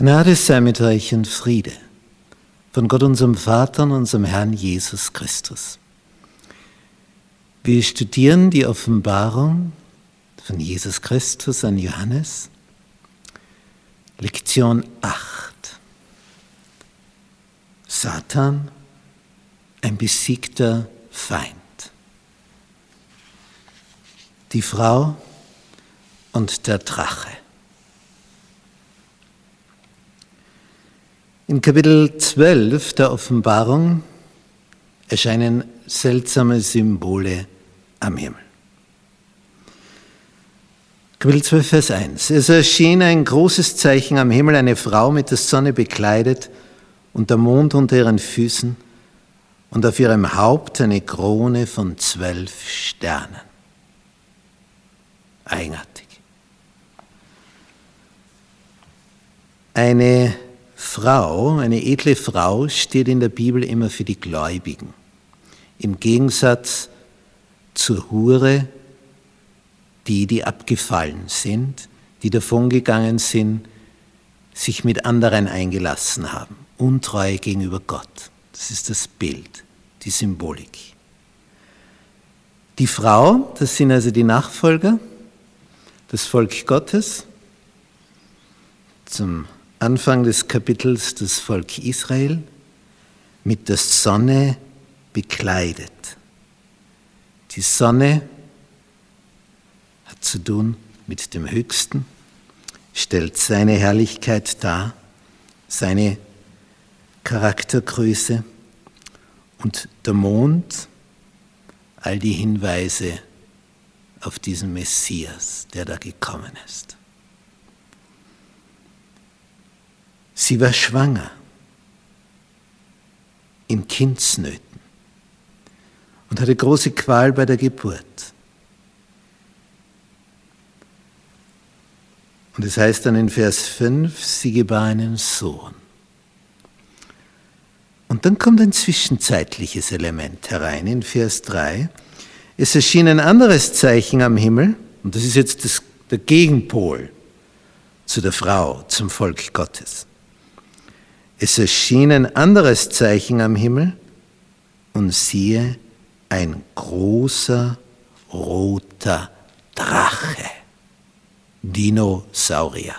Gnade sei mit euch und Friede von Gott unserem Vater und unserem Herrn Jesus Christus. Wir studieren die Offenbarung von Jesus Christus an Johannes, Lektion 8. Satan, ein besiegter Feind. Die Frau und der Drache. In Kapitel 12 der Offenbarung erscheinen seltsame Symbole am Himmel. Kapitel 12, Vers 1. Es erschien ein großes Zeichen am Himmel, eine Frau mit der Sonne bekleidet und der Mond unter ihren Füßen und auf ihrem Haupt eine Krone von zwölf Sternen. Eigenartig. Eine Frau, eine edle Frau, steht in der Bibel immer für die Gläubigen. Im Gegensatz zur Hure, die, die abgefallen sind, die davongegangen sind, sich mit anderen eingelassen haben. Untreue gegenüber Gott. Das ist das Bild, die Symbolik. Die Frau, das sind also die Nachfolger, das Volk Gottes. Zum Anfang des Kapitels das Volk Israel mit der Sonne bekleidet. Die Sonne hat zu tun mit dem Höchsten, stellt seine Herrlichkeit dar, seine Charaktergröße und der Mond, all die Hinweise auf diesen Messias, der da gekommen ist. Sie war schwanger in Kindsnöten und hatte große Qual bei der Geburt. Und es heißt dann in Vers 5, sie gebar einen Sohn. Und dann kommt ein zwischenzeitliches Element herein in Vers 3. Es erschien ein anderes Zeichen am Himmel, und das ist jetzt das, der Gegenpol zu der Frau, zum Volk Gottes. Es erschien ein anderes Zeichen am Himmel und siehe, ein großer roter Drache, Dinosaurier.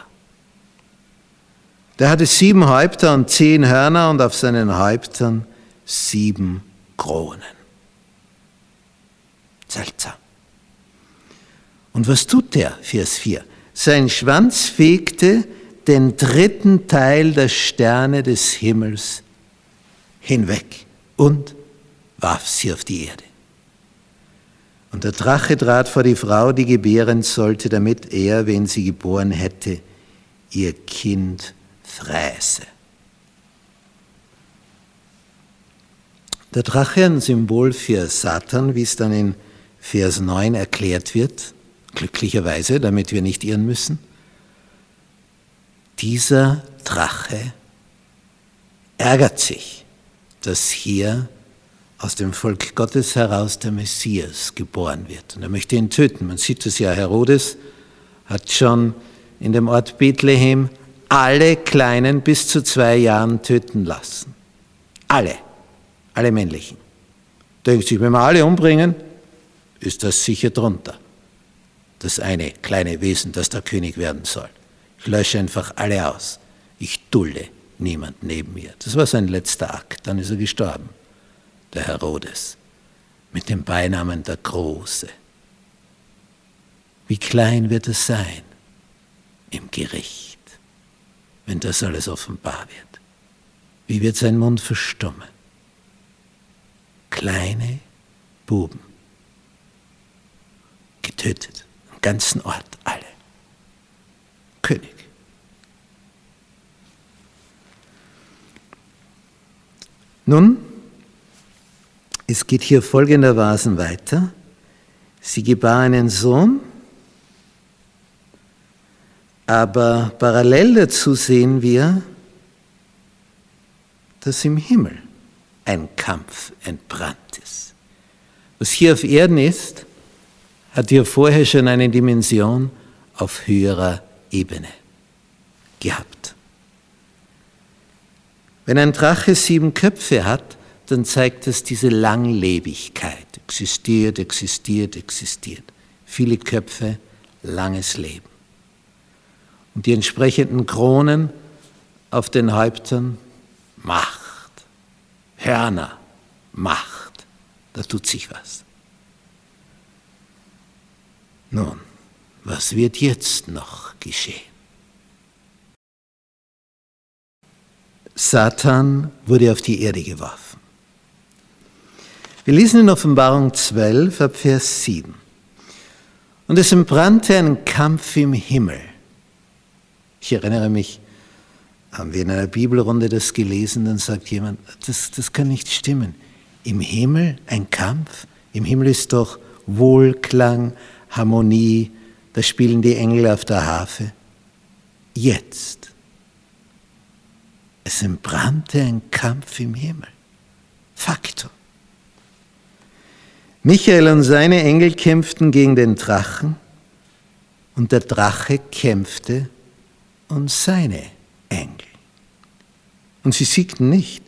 Der hatte sieben Häupter und zehn Hörner und auf seinen Häuptern sieben Kronen. Seltsam. Und was tut der? Vers 4. Sein Schwanz fegte den dritten Teil der Sterne des Himmels hinweg und warf sie auf die Erde. Und der Drache trat vor die Frau, die gebären sollte, damit er, wenn sie geboren hätte, ihr Kind fräße. Der Drache ein Symbol für Satan, wie es dann in Vers 9 erklärt wird, glücklicherweise, damit wir nicht irren müssen dieser Drache ärgert sich, dass hier aus dem Volk Gottes heraus der Messias geboren wird. Und er möchte ihn töten. Man sieht es ja, Herodes hat schon in dem Ort Bethlehem alle Kleinen bis zu zwei Jahren töten lassen. Alle, alle männlichen. Denkt sich, wenn wir alle umbringen, ist das sicher drunter. Das eine kleine Wesen, das der König werden soll. Ich lösche einfach alle aus. Ich dulde niemand neben mir. Das war sein letzter Akt. Dann ist er gestorben, der Herodes, mit dem Beinamen der Große. Wie klein wird es sein im Gericht, wenn das alles offenbar wird? Wie wird sein Mund verstummen? Kleine Buben, getötet, am ganzen Ort. König. Nun, es geht hier folgendermaßen weiter. Sie gebar einen Sohn, aber parallel dazu sehen wir, dass im Himmel ein Kampf entbrannt ist. Was hier auf Erden ist, hat hier vorher schon eine Dimension auf höherer Ebene gehabt. Wenn ein Drache sieben Köpfe hat, dann zeigt das diese Langlebigkeit. Existiert, existiert, existiert. Viele Köpfe, langes Leben. Und die entsprechenden Kronen auf den Häuptern, Macht. Hörner, Macht. Da tut sich was. Nun, was wird jetzt noch geschehen? Satan wurde auf die Erde geworfen. Wir lesen in Offenbarung 12, ab Vers 7. Und es entbrannte ein Kampf im Himmel. Ich erinnere mich, haben wir in einer Bibelrunde das gelesen, dann sagt jemand, das, das kann nicht stimmen. Im Himmel ein Kampf? Im Himmel ist doch Wohlklang, Harmonie, da spielen die Engel auf der Harfe. Jetzt. Es entbrannte ein Kampf im Himmel. Faktum. Michael und seine Engel kämpften gegen den Drachen und der Drache kämpfte und seine Engel. Und sie siegten nicht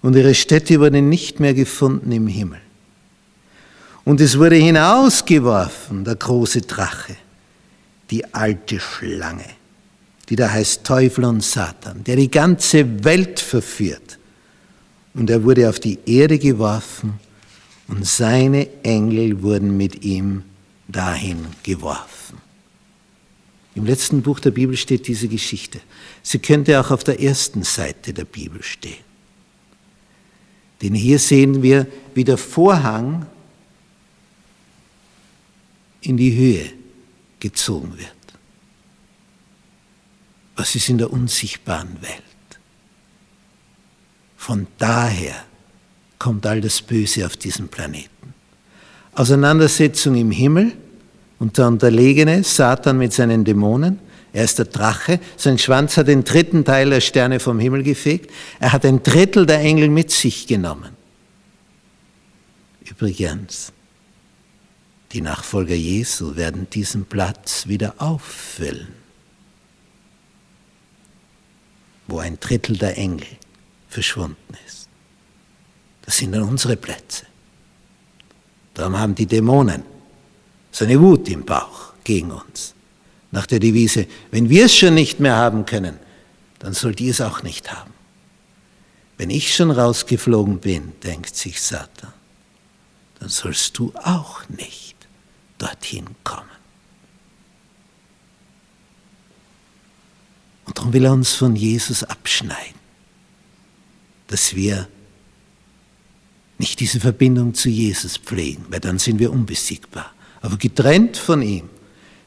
und ihre Städte wurden nicht mehr gefunden im Himmel. Und es wurde hinausgeworfen, der große Drache, die alte Schlange, die da heißt Teufel und Satan, der die ganze Welt verführt. Und er wurde auf die Erde geworfen und seine Engel wurden mit ihm dahin geworfen. Im letzten Buch der Bibel steht diese Geschichte. Sie könnte auch auf der ersten Seite der Bibel stehen. Denn hier sehen wir, wie der Vorhang in die Höhe gezogen wird. Was ist in der unsichtbaren Welt? Von daher kommt all das Böse auf diesen Planeten. Auseinandersetzung im Himmel und der Unterlegene, Satan mit seinen Dämonen. Er ist der Drache. Sein Schwanz hat den dritten Teil der Sterne vom Himmel gefegt. Er hat ein Drittel der Engel mit sich genommen. Übrigens, die Nachfolger Jesu werden diesen Platz wieder auffüllen, wo ein Drittel der Engel verschwunden ist. Das sind dann unsere Plätze. Darum haben die Dämonen so eine Wut im Bauch gegen uns. Nach der Devise, wenn wir es schon nicht mehr haben können, dann sollt ihr es auch nicht haben. Wenn ich schon rausgeflogen bin, denkt sich Satan, dann sollst du auch nicht dorthin kommen. Und darum will er uns von Jesus abschneiden, dass wir nicht diese Verbindung zu Jesus pflegen, weil dann sind wir unbesiegbar. Aber getrennt von ihm,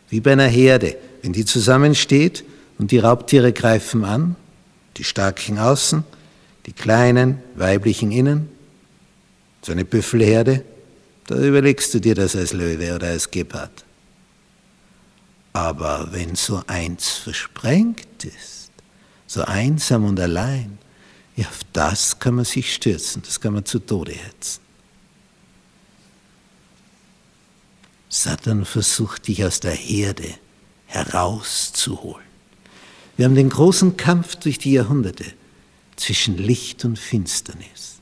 wie bei einer Herde, wenn die zusammensteht und die Raubtiere greifen an, die starken außen, die kleinen, weiblichen innen, so eine Büffelherde, da überlegst du dir das als Löwe oder als Gepard. Aber wenn so eins versprengt ist, so einsam und allein, ja, auf das kann man sich stürzen, das kann man zu Tode hetzen. Satan versucht dich aus der Herde herauszuholen. Wir haben den großen Kampf durch die Jahrhunderte zwischen Licht und Finsternis.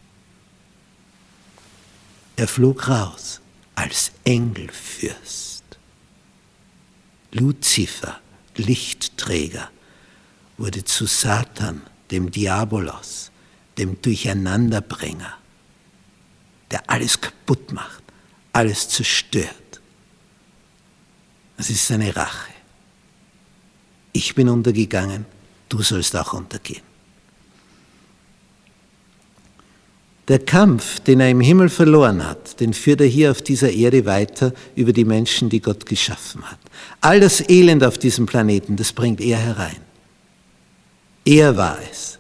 Er flog raus als Engelfürst. Luzifer, Lichtträger, wurde zu Satan dem Diabolos, dem Durcheinanderbringer, der alles kaputt macht, alles zerstört. Das ist seine Rache. Ich bin untergegangen, du sollst auch untergehen. Der Kampf, den er im Himmel verloren hat, den führt er hier auf dieser Erde weiter über die Menschen, die Gott geschaffen hat. All das Elend auf diesem Planeten, das bringt er herein. Er war es,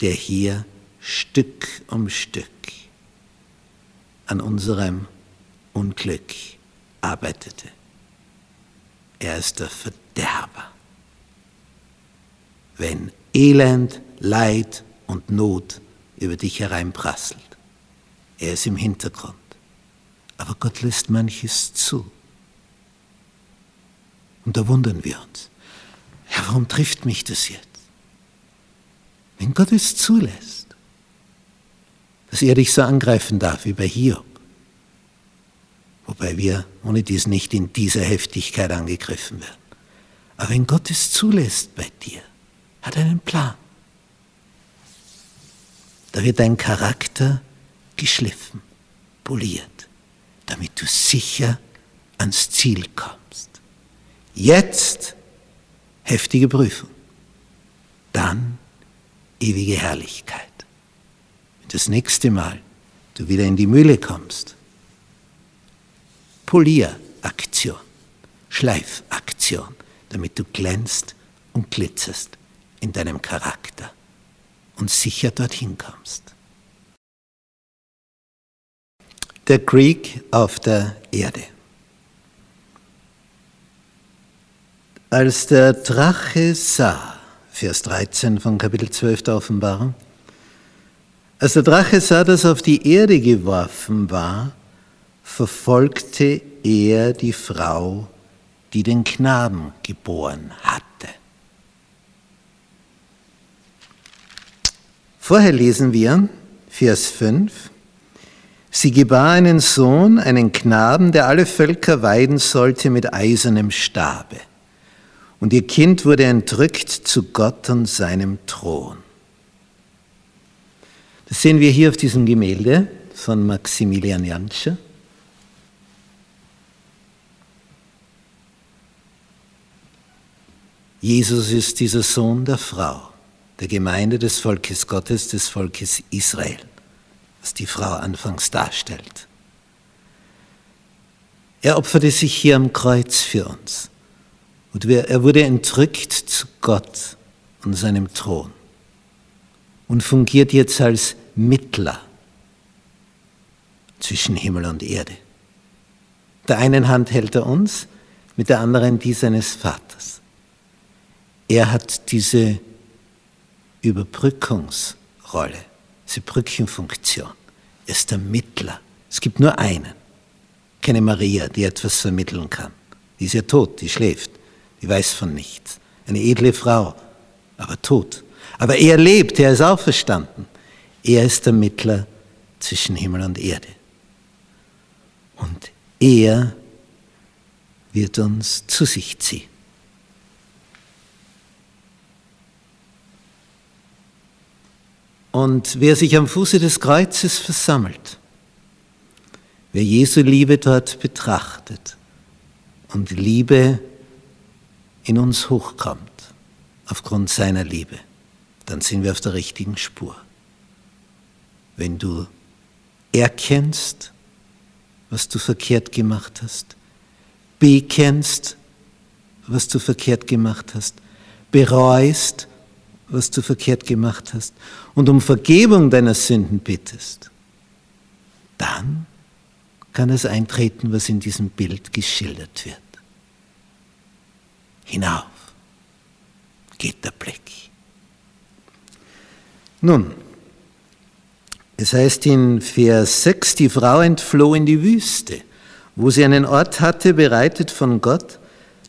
der hier Stück um Stück an unserem Unglück arbeitete. Er ist der Verderber. Wenn Elend, Leid und Not über dich hereinprasselt, er ist im Hintergrund. Aber Gott lässt manches zu. Und da wundern wir uns. Ja, warum trifft mich das jetzt? Wenn Gott es zulässt, dass er dich so angreifen darf wie bei Hiob, wobei wir ohne dies nicht in dieser Heftigkeit angegriffen werden. Aber wenn Gott es zulässt bei dir, hat er einen Plan. Da wird dein Charakter geschliffen, poliert, damit du sicher ans Ziel kommst. Jetzt heftige Prüfung, dann ewige Herrlichkeit. Wenn das nächste Mal du wieder in die Mühle kommst, Polieraktion, Schleifaktion, damit du glänzt und glitzerst in deinem Charakter und sicher dorthin kommst. Der Krieg auf der Erde. Als der Drache sah, Vers 13 von Kapitel 12 der Offenbarung, als der Drache sah, dass auf die Erde geworfen war, verfolgte er die Frau, die den Knaben geboren hatte. Vorher lesen wir Vers 5, sie gebar einen Sohn, einen Knaben, der alle Völker weiden sollte mit eisernem Stabe. Und ihr Kind wurde entrückt zu Gott und seinem Thron. Das sehen wir hier auf diesem Gemälde von Maximilian Jantscher. Jesus ist dieser Sohn der Frau, der Gemeinde des Volkes Gottes, des Volkes Israel, was die Frau anfangs darstellt. Er opferte sich hier am Kreuz für uns. Und er wurde entrückt zu Gott und seinem Thron und fungiert jetzt als Mittler zwischen Himmel und Erde. Der einen Hand hält er uns, mit der anderen die seines Vaters. Er hat diese Überbrückungsrolle, diese Brückenfunktion. Er ist der Mittler. Es gibt nur einen, keine Maria, die etwas vermitteln kann. Die ist ja tot, die schläft, die weiß von nichts. Eine edle Frau, aber tot. Aber er lebt, er ist auferstanden. Er ist der Mittler zwischen Himmel und Erde. Und er wird uns zu sich ziehen. Und wer sich am Fuße des Kreuzes versammelt, wer Jesu Liebe dort betrachtet und Liebe in uns hochkommt aufgrund seiner Liebe, dann sind wir auf der richtigen Spur. Wenn du erkennst, was du verkehrt gemacht hast, bekennst, was du verkehrt gemacht hast, bereust, was du verkehrt gemacht hast und um Vergebung deiner Sünden bittest, dann kann es eintreten, was in diesem Bild geschildert wird. Hinauf geht der Blick. Nun, es heißt in Vers 6, die Frau entfloh in die Wüste, wo sie einen Ort hatte, bereitet von Gott,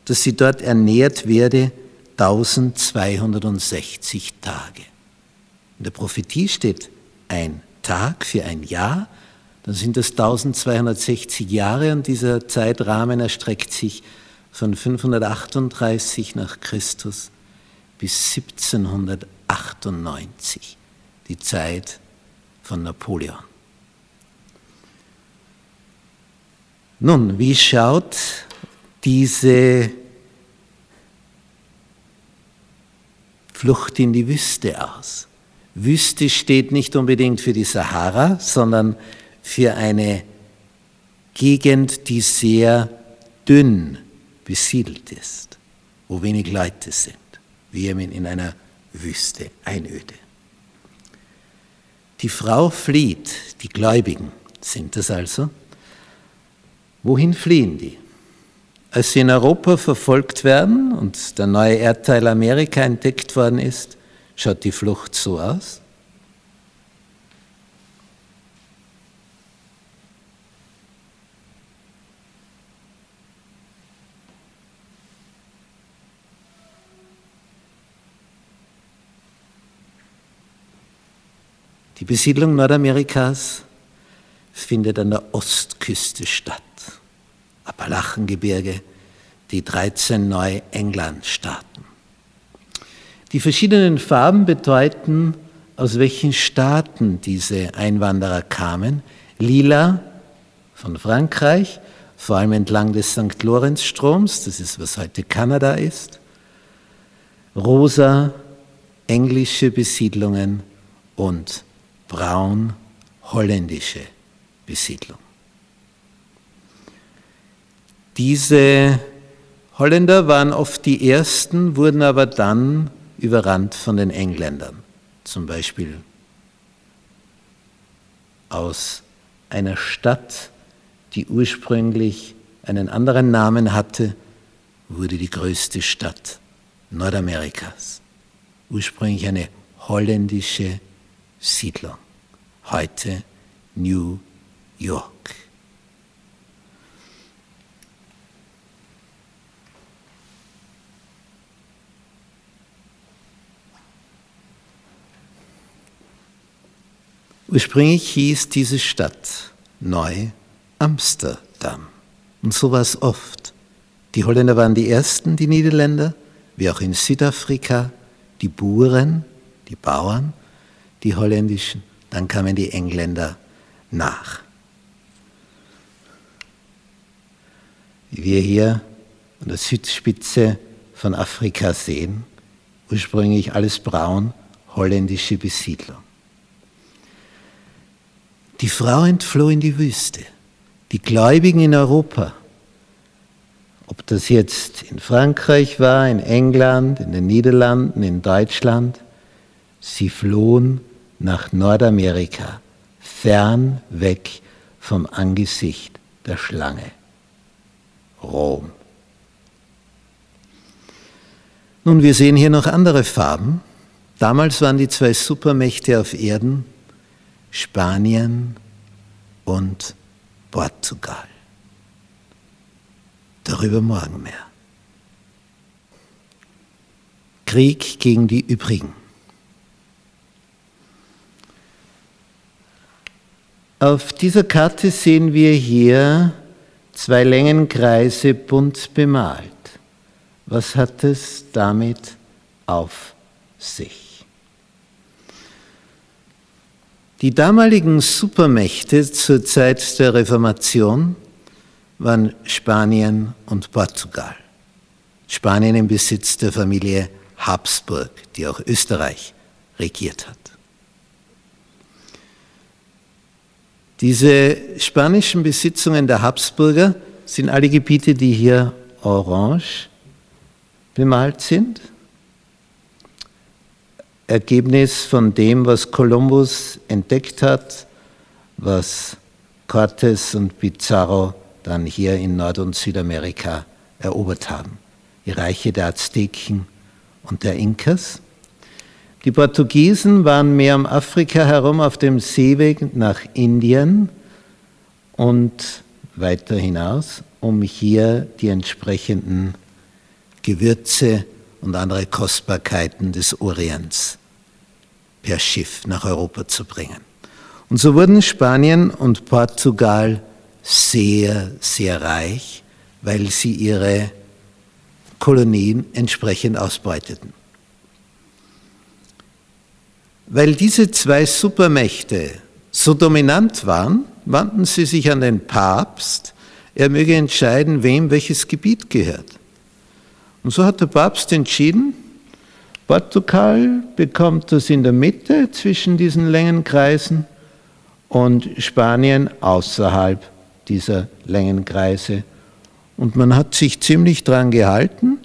dass sie dort ernährt werde 1260 Tage. In der Prophetie steht ein Tag für ein Jahr, dann sind das 1260 Jahre und dieser Zeitrahmen erstreckt sich von 538 nach Christus bis 1798, die Zeit von Napoleon. Nun, wie schaut diese Flucht in die Wüste aus. Wüste steht nicht unbedingt für die Sahara, sondern für eine Gegend, die sehr dünn besiedelt ist, wo wenig Leute sind, wie in einer Wüste, Einöde. Die Frau flieht, die Gläubigen sind das also. Wohin fliehen die? Als sie in Europa verfolgt werden und der neue Erdteil Amerika entdeckt worden ist, schaut die Flucht so aus. Die Besiedlung Nordamerikas findet an der Ostküste statt. Appalachengebirge, die 13 Neu-England-Staaten. Die verschiedenen Farben bedeuten, aus welchen Staaten diese Einwanderer kamen. Lila von Frankreich, vor allem entlang des St. Lorenzstroms, das ist, was heute Kanada ist. Rosa, englische Besiedlungen und braun, holländische Besiedlung. Diese Holländer waren oft die Ersten, wurden aber dann überrannt von den Engländern. Zum Beispiel aus einer Stadt, die ursprünglich einen anderen Namen hatte, wurde die größte Stadt Nordamerikas. Ursprünglich eine holländische Siedlung, heute New York. Ursprünglich hieß diese Stadt Neu Amsterdam. Und so war es oft. Die Holländer waren die ersten, die Niederländer, wie auch in Südafrika, die Buren, die Bauern, die holländischen, dann kamen die Engländer nach. Wie wir hier an der Südspitze von Afrika sehen, ursprünglich alles braun, holländische Besiedlung. Die Frau entfloh in die Wüste. Die Gläubigen in Europa, ob das jetzt in Frankreich war, in England, in den Niederlanden, in Deutschland, sie flohen nach Nordamerika, fern weg vom Angesicht der Schlange. Rom. Nun, wir sehen hier noch andere Farben. Damals waren die zwei Supermächte auf Erden Spanien und Portugal. Darüber morgen mehr. Krieg gegen die übrigen. Auf dieser Karte sehen wir hier zwei Längenkreise bunt bemalt. Was hat es damit auf sich? Die damaligen Supermächte zur Zeit der Reformation waren Spanien und Portugal. Spanien im Besitz der Familie Habsburg, die auch Österreich regiert hat. Diese spanischen Besitzungen der Habsburger sind alle Gebiete, die hier orange bemalt sind. Ergebnis von dem, was Kolumbus entdeckt hat, was Cortés und Pizarro dann hier in Nord- und Südamerika erobert haben. Die Reiche der Azteken und der Inkas. Die Portugiesen waren mehr um Afrika herum auf dem Seeweg nach Indien und weiter hinaus, um hier die entsprechenden Gewürze und andere Kostbarkeiten des Orients per Schiff nach Europa zu bringen. Und so wurden Spanien und Portugal sehr, sehr reich, weil sie ihre Kolonien entsprechend ausbeuteten. Weil diese zwei Supermächte so dominant waren, wandten sie sich an den Papst, er möge entscheiden, wem welches Gebiet gehört. Und so hat der Papst entschieden, Portugal bekommt das in der Mitte zwischen diesen Längenkreisen und Spanien außerhalb dieser Längenkreise. Und man hat sich ziemlich dran gehalten,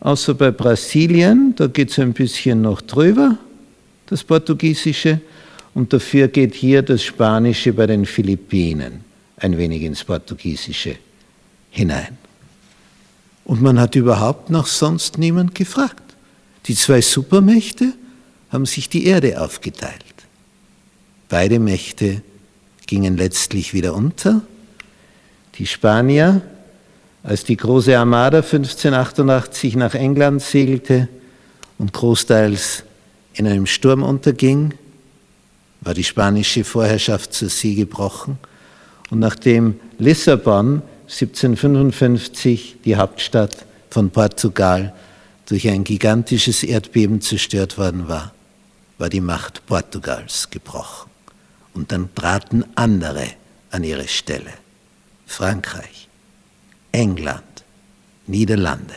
außer bei Brasilien, da geht es ein bisschen noch drüber, das Portugiesische, und dafür geht hier das Spanische bei den Philippinen ein wenig ins Portugiesische hinein. Und man hat überhaupt noch sonst niemand gefragt. Die zwei Supermächte haben sich die Erde aufgeteilt. Beide Mächte gingen letztlich wieder unter. Die Spanier, als die große Armada 1588 nach England segelte und großteils in einem Sturm unterging, war die spanische Vorherrschaft zur See gebrochen und nachdem Lissabon 1755 die Hauptstadt von Portugal durch ein gigantisches Erdbeben zerstört worden war, war die Macht Portugals gebrochen. Und dann traten andere an ihre Stelle. Frankreich, England, Niederlande.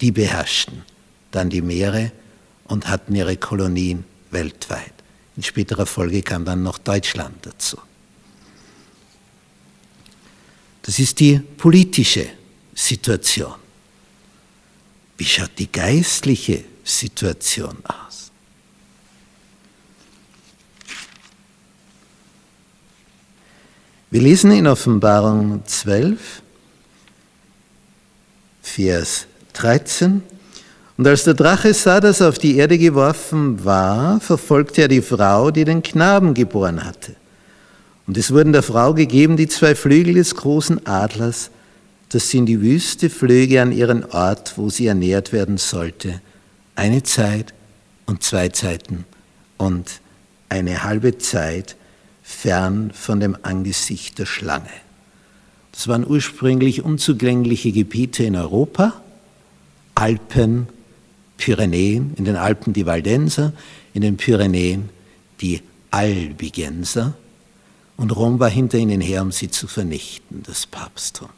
Die beherrschten dann die Meere und hatten ihre Kolonien weltweit. In späterer Folge kam dann noch Deutschland dazu. Das ist die politische Situation. Wie schaut die geistliche Situation aus? Wir lesen in Offenbarung 12, Vers 13. Und als der Drache sah, dass er auf die Erde geworfen war, verfolgte er die Frau, die den Knaben geboren hatte. Und es wurden der Frau gegeben die zwei Flügel des großen Adlers, dass sie in die Wüste flöge an ihren Ort, wo sie ernährt werden sollte. Eine Zeit und zwei Zeiten und eine halbe Zeit fern von dem Angesicht der Schlange. Das waren ursprünglich unzugängliche Gebiete in Europa, Alpen, Pyrenäen, in den Alpen die Waldenser, in den Pyrenäen die Albigenser. Und Rom war hinter ihnen her, um sie zu vernichten, das Papsttum.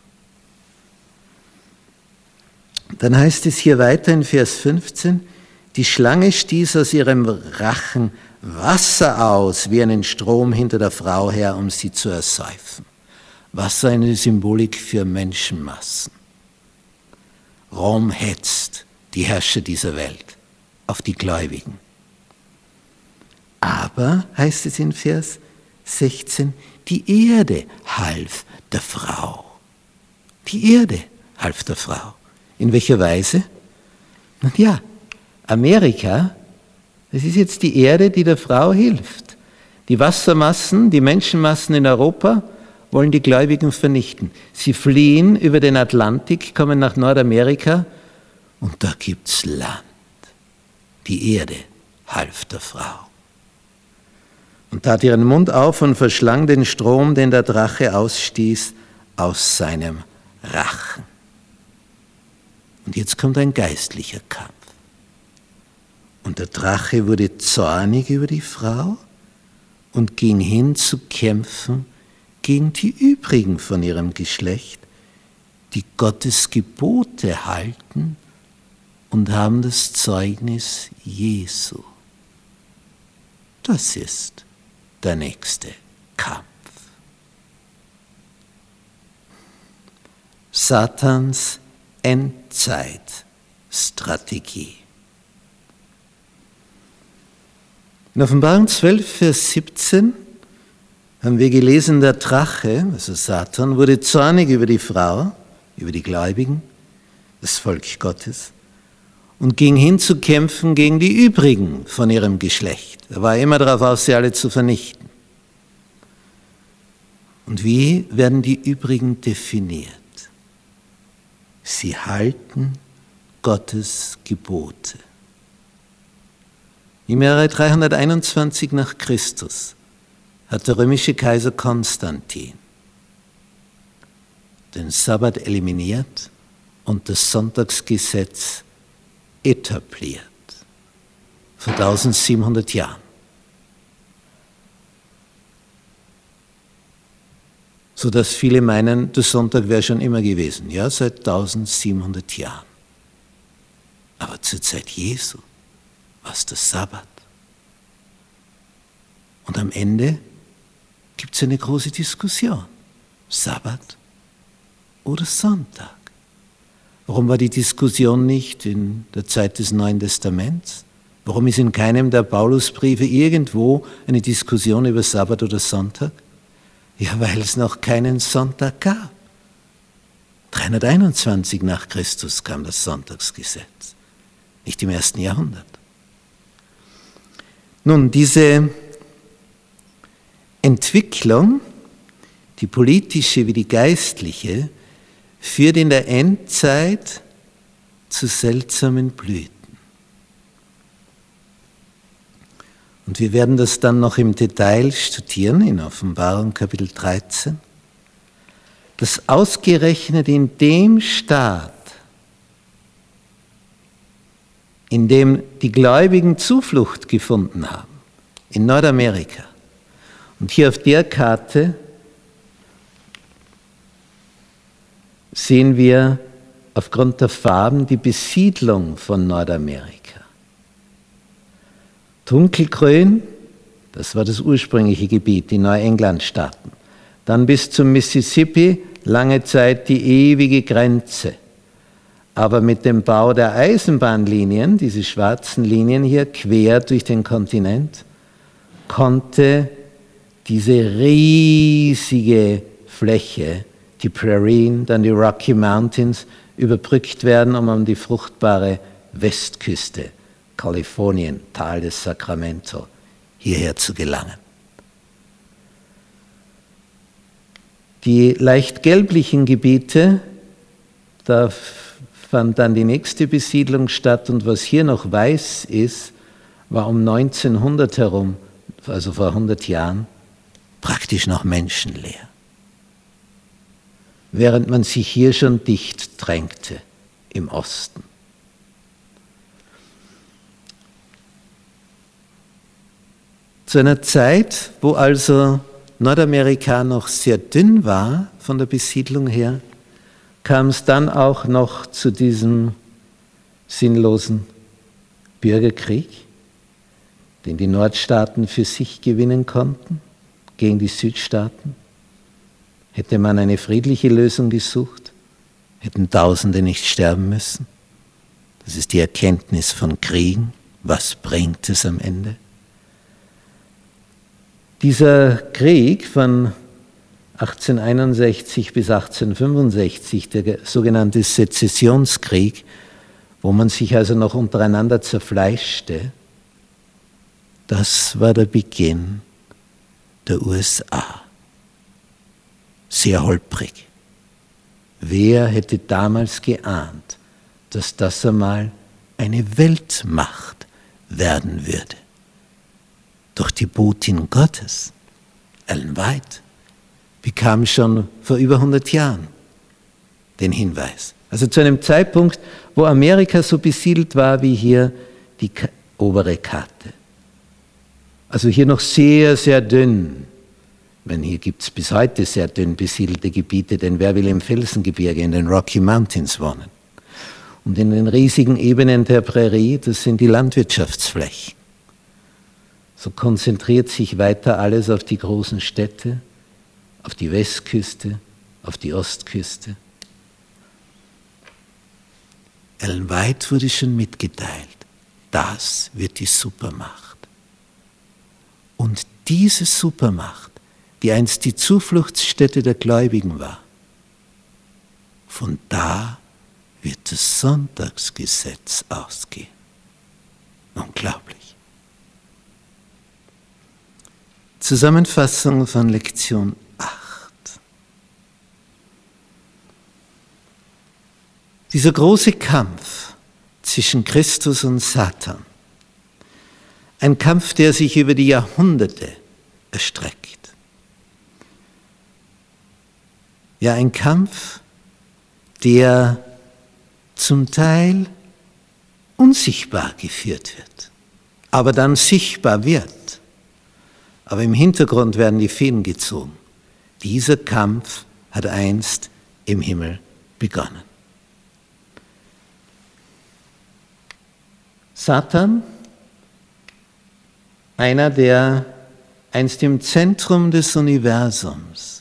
Dann heißt es hier weiter in Vers 15, die Schlange stieß aus ihrem Rachen Wasser aus wie einen Strom hinter der Frau her, um sie zu ersäufen. Wasser eine Symbolik für Menschenmassen. Rom hetzt die Herrscher dieser Welt auf die Gläubigen. Aber, heißt es in Vers 16, die Erde half der Frau. Die Erde half der Frau. In welcher Weise? Nun ja, Amerika, das ist jetzt die Erde, die der Frau hilft. Die Wassermassen, die Menschenmassen in Europa wollen die Gläubigen vernichten. Sie fliehen über den Atlantik, kommen nach Nordamerika und da gibt's Land. Die Erde half der Frau und tat ihren Mund auf und verschlang den Strom, den der Drache ausstieß, aus seinem Rachen. Und jetzt kommt ein geistlicher Kampf. Und der Drache wurde zornig über die Frau und ging hin zu kämpfen gegen die übrigen von ihrem Geschlecht, die Gottes Gebote halten und haben das Zeugnis Jesu. Das ist der nächste Kampf. Satans Endzeitstrategie. In Offenbarung 12, Vers 17 haben wir gelesen, der Drache, also Satan, wurde zornig über die Frau, über die Gläubigen, das Volk Gottes, und ging hin zu kämpfen gegen die übrigen von ihrem Geschlecht. Er war immer darauf aus, sie alle zu vernichten. Und wie werden die übrigen definiert? Sie halten Gottes Gebote. Im Jahre 321 nach Christus hat der römische Kaiser Konstantin den Sabbat eliminiert und das Sonntagsgesetz etabliert. Vor 1700 Jahren. sodass viele meinen, der Sonntag wäre schon immer gewesen. Ja, seit 1700 Jahren. Aber zur Zeit Jesu war es der Sabbat. Und am Ende gibt es eine große Diskussion. Sabbat oder Sonntag? Warum war die Diskussion nicht in der Zeit des Neuen Testaments? Warum ist in keinem der Paulusbriefe irgendwo eine Diskussion über Sabbat oder Sonntag? Ja, weil es noch keinen Sonntag gab. 321 nach Christus kam das Sonntagsgesetz, nicht im ersten Jahrhundert. Nun, diese Entwicklung, die politische wie die geistliche, führt in der Endzeit zu seltsamen Blüten. Und wir werden das dann noch im Detail studieren in Offenbarung Kapitel 13, dass ausgerechnet in dem Staat, in dem die Gläubigen Zuflucht gefunden haben, in Nordamerika. Und hier auf der Karte sehen wir aufgrund der Farben die Besiedlung von Nordamerika. Dunkelgrün, das war das ursprüngliche Gebiet, die Neuenglandstaaten. Dann bis zum Mississippi lange Zeit die ewige Grenze. Aber mit dem Bau der Eisenbahnlinien, diese schwarzen Linien hier quer durch den Kontinent, konnte diese riesige Fläche, die Prärien, dann die Rocky Mountains, überbrückt werden, um an die fruchtbare Westküste, Kalifornien, Tal des Sacramento, hierher zu gelangen. Die leicht gelblichen Gebiete, da fand dann die nächste Besiedlung statt und was hier noch weiß ist, war um 1900 herum, also vor 100 Jahren, praktisch noch menschenleer. Während man sich hier schon dicht drängte im Osten. Zu einer Zeit, wo also Nordamerika noch sehr dünn war von der Besiedlung her, kam es dann auch noch zu diesem sinnlosen Bürgerkrieg, den die Nordstaaten für sich gewinnen konnten gegen die Südstaaten. Hätte man eine friedliche Lösung gesucht, hätten Tausende nicht sterben müssen. Das ist die Erkenntnis von Kriegen. Was bringt es am Ende? Dieser Krieg von 1861 bis 1865, der sogenannte Sezessionskrieg, wo man sich also noch untereinander zerfleischte, das war der Beginn der USA. Sehr holprig. Wer hätte damals geahnt, dass das einmal eine Weltmacht werden würde? Doch die Botin Gottes, Ellen White, bekam schon vor über 100 Jahren den Hinweis. Also zu einem Zeitpunkt, wo Amerika so besiedelt war wie hier die obere Karte. Also hier noch sehr, sehr dünn. Wenn hier gibt es bis heute sehr dünn besiedelte Gebiete, denn wer will im Felsengebirge, in den Rocky Mountains wohnen? Und in den riesigen Ebenen der Prärie, das sind die Landwirtschaftsflächen. So konzentriert sich weiter alles auf die großen Städte, auf die Westküste, auf die Ostküste. Ellen White wurde schon mitgeteilt, das wird die Supermacht. Und diese Supermacht, die einst die Zufluchtsstätte der Gläubigen war, von da wird das Sonntagsgesetz ausgehen. Unglaublich. Zusammenfassung von Lektion 8. Dieser große Kampf zwischen Christus und Satan ein Kampf, der sich über die Jahrhunderte erstreckt. Ja, ein Kampf, der zum Teil unsichtbar geführt wird, aber dann sichtbar wird. Aber im Hintergrund werden die Fäden gezogen. Dieser Kampf hat einst im Himmel begonnen. Satan einer, der einst im Zentrum des Universums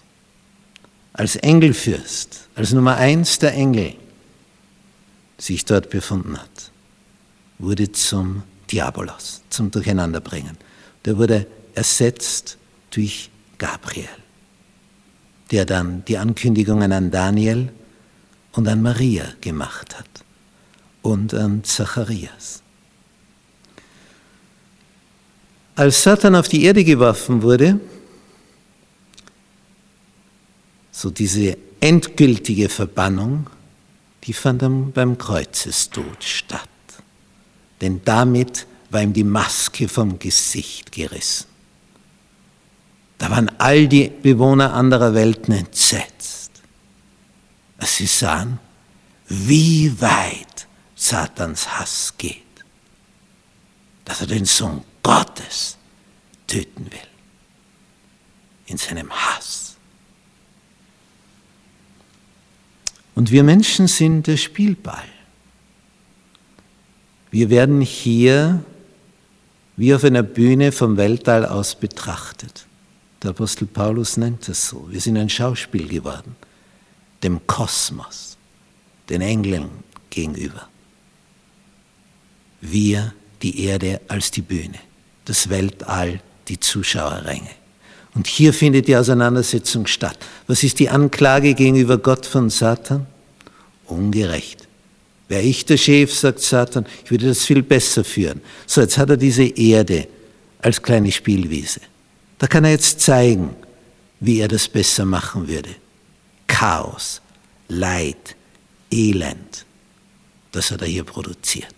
als Engelfürst, als Nummer eins der Engel sich dort befunden hat, wurde zum Diabolos, zum Durcheinanderbringen. Der wurde ersetzt durch Gabriel, der dann die Ankündigungen an Daniel und an Maria gemacht hat und an Zacharias. Als Satan auf die Erde geworfen wurde, so diese endgültige Verbannung, die fand beim Kreuzestod statt. Denn damit war ihm die Maske vom Gesicht gerissen. Da waren all die Bewohner anderer Welten entsetzt, als sie sahen, wie weit Satans Hass geht, dass er den Sohn Gottes töten will, in seinem Hass. Und wir Menschen sind der Spielball. Wir werden hier wie auf einer Bühne vom Weltall aus betrachtet. Der Apostel Paulus nennt es so. Wir sind ein Schauspiel geworden, dem Kosmos, den Engeln gegenüber. Wir, die Erde als die Bühne, das Weltall, die Zuschauerränge. Und hier findet die Auseinandersetzung statt. Was ist die Anklage gegenüber Gott von Satan? Ungerecht. Wäre ich der Chef, sagt Satan, ich würde das viel besser führen. So, jetzt hat er diese Erde als kleine Spielwiese. Da kann er jetzt zeigen, wie er das besser machen würde. Chaos, Leid, Elend, das hat er hier produziert.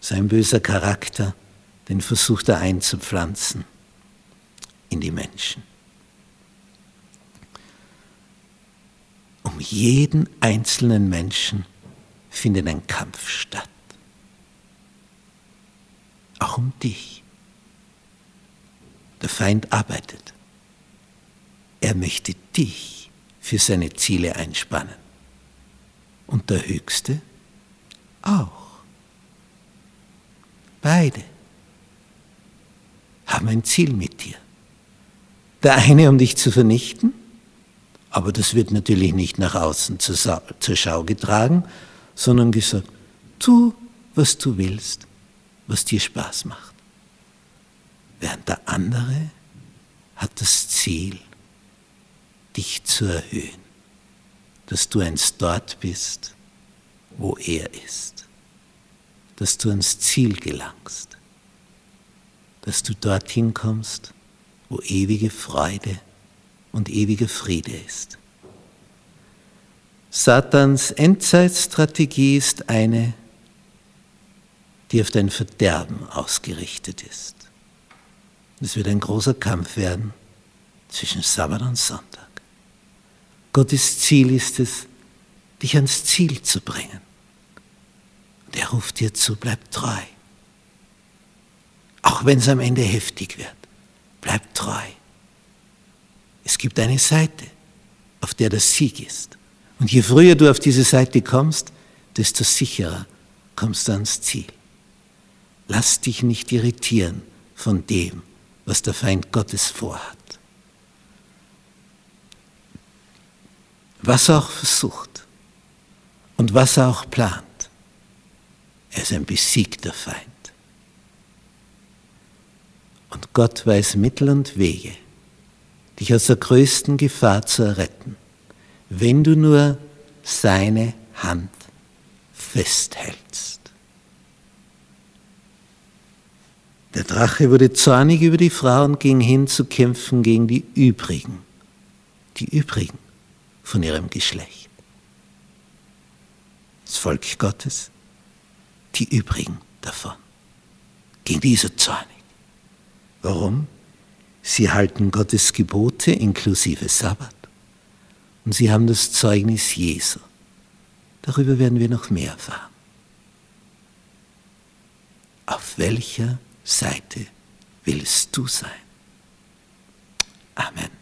Sein böser Charakter, den versucht er einzupflanzen in die Menschen. Um jeden einzelnen Menschen findet ein Kampf statt. Auch um dich. Der Feind arbeitet. Er möchte dich für seine Ziele einspannen. Und der Höchste auch. Beide haben ein Ziel mit dir. Der eine, um dich zu vernichten, aber das wird natürlich nicht nach außen zur, zur Schau getragen, sondern gesagt, tu, was du willst, was dir Spaß macht. Während der andere hat das Ziel, dich zu erhöhen, dass du einst dort bist, wo er ist, dass du ans Ziel gelangst, dass du dorthin kommst, wo ewige Freude und ewiger Friede ist. Satans Endzeitstrategie ist eine, die auf dein Verderben ausgerichtet ist. Es wird ein großer Kampf werden zwischen Sabbat und Sonntag. Gottes Ziel ist es, dich ans Ziel zu bringen. Und er ruft dir zu, bleib treu. Auch wenn es am Ende heftig wird, bleib treu. Es gibt eine Seite, auf der der Sieg ist. Und je früher du auf diese Seite kommst, desto sicherer kommst du ans Ziel. Lass dich nicht irritieren von dem, was der Feind Gottes vorhat. Was er auch versucht und was er auch plant, er ist ein besiegter Feind. Und Gott weiß Mittel und Wege, dich aus der größten Gefahr zu erretten, wenn du nur seine Hand festhältst. Der Drache wurde zornig über die Frau und ging hin zu kämpfen gegen die übrigen, die übrigen von ihrem Geschlecht. Das Volk Gottes, die übrigen davon, gegen diese zornig. Warum? Sie halten Gottes Gebote inklusive Sabbat und sie haben das Zeugnis Jesu. Darüber werden wir noch mehr erfahren. Auf welcher Seite willst du sein? Amen.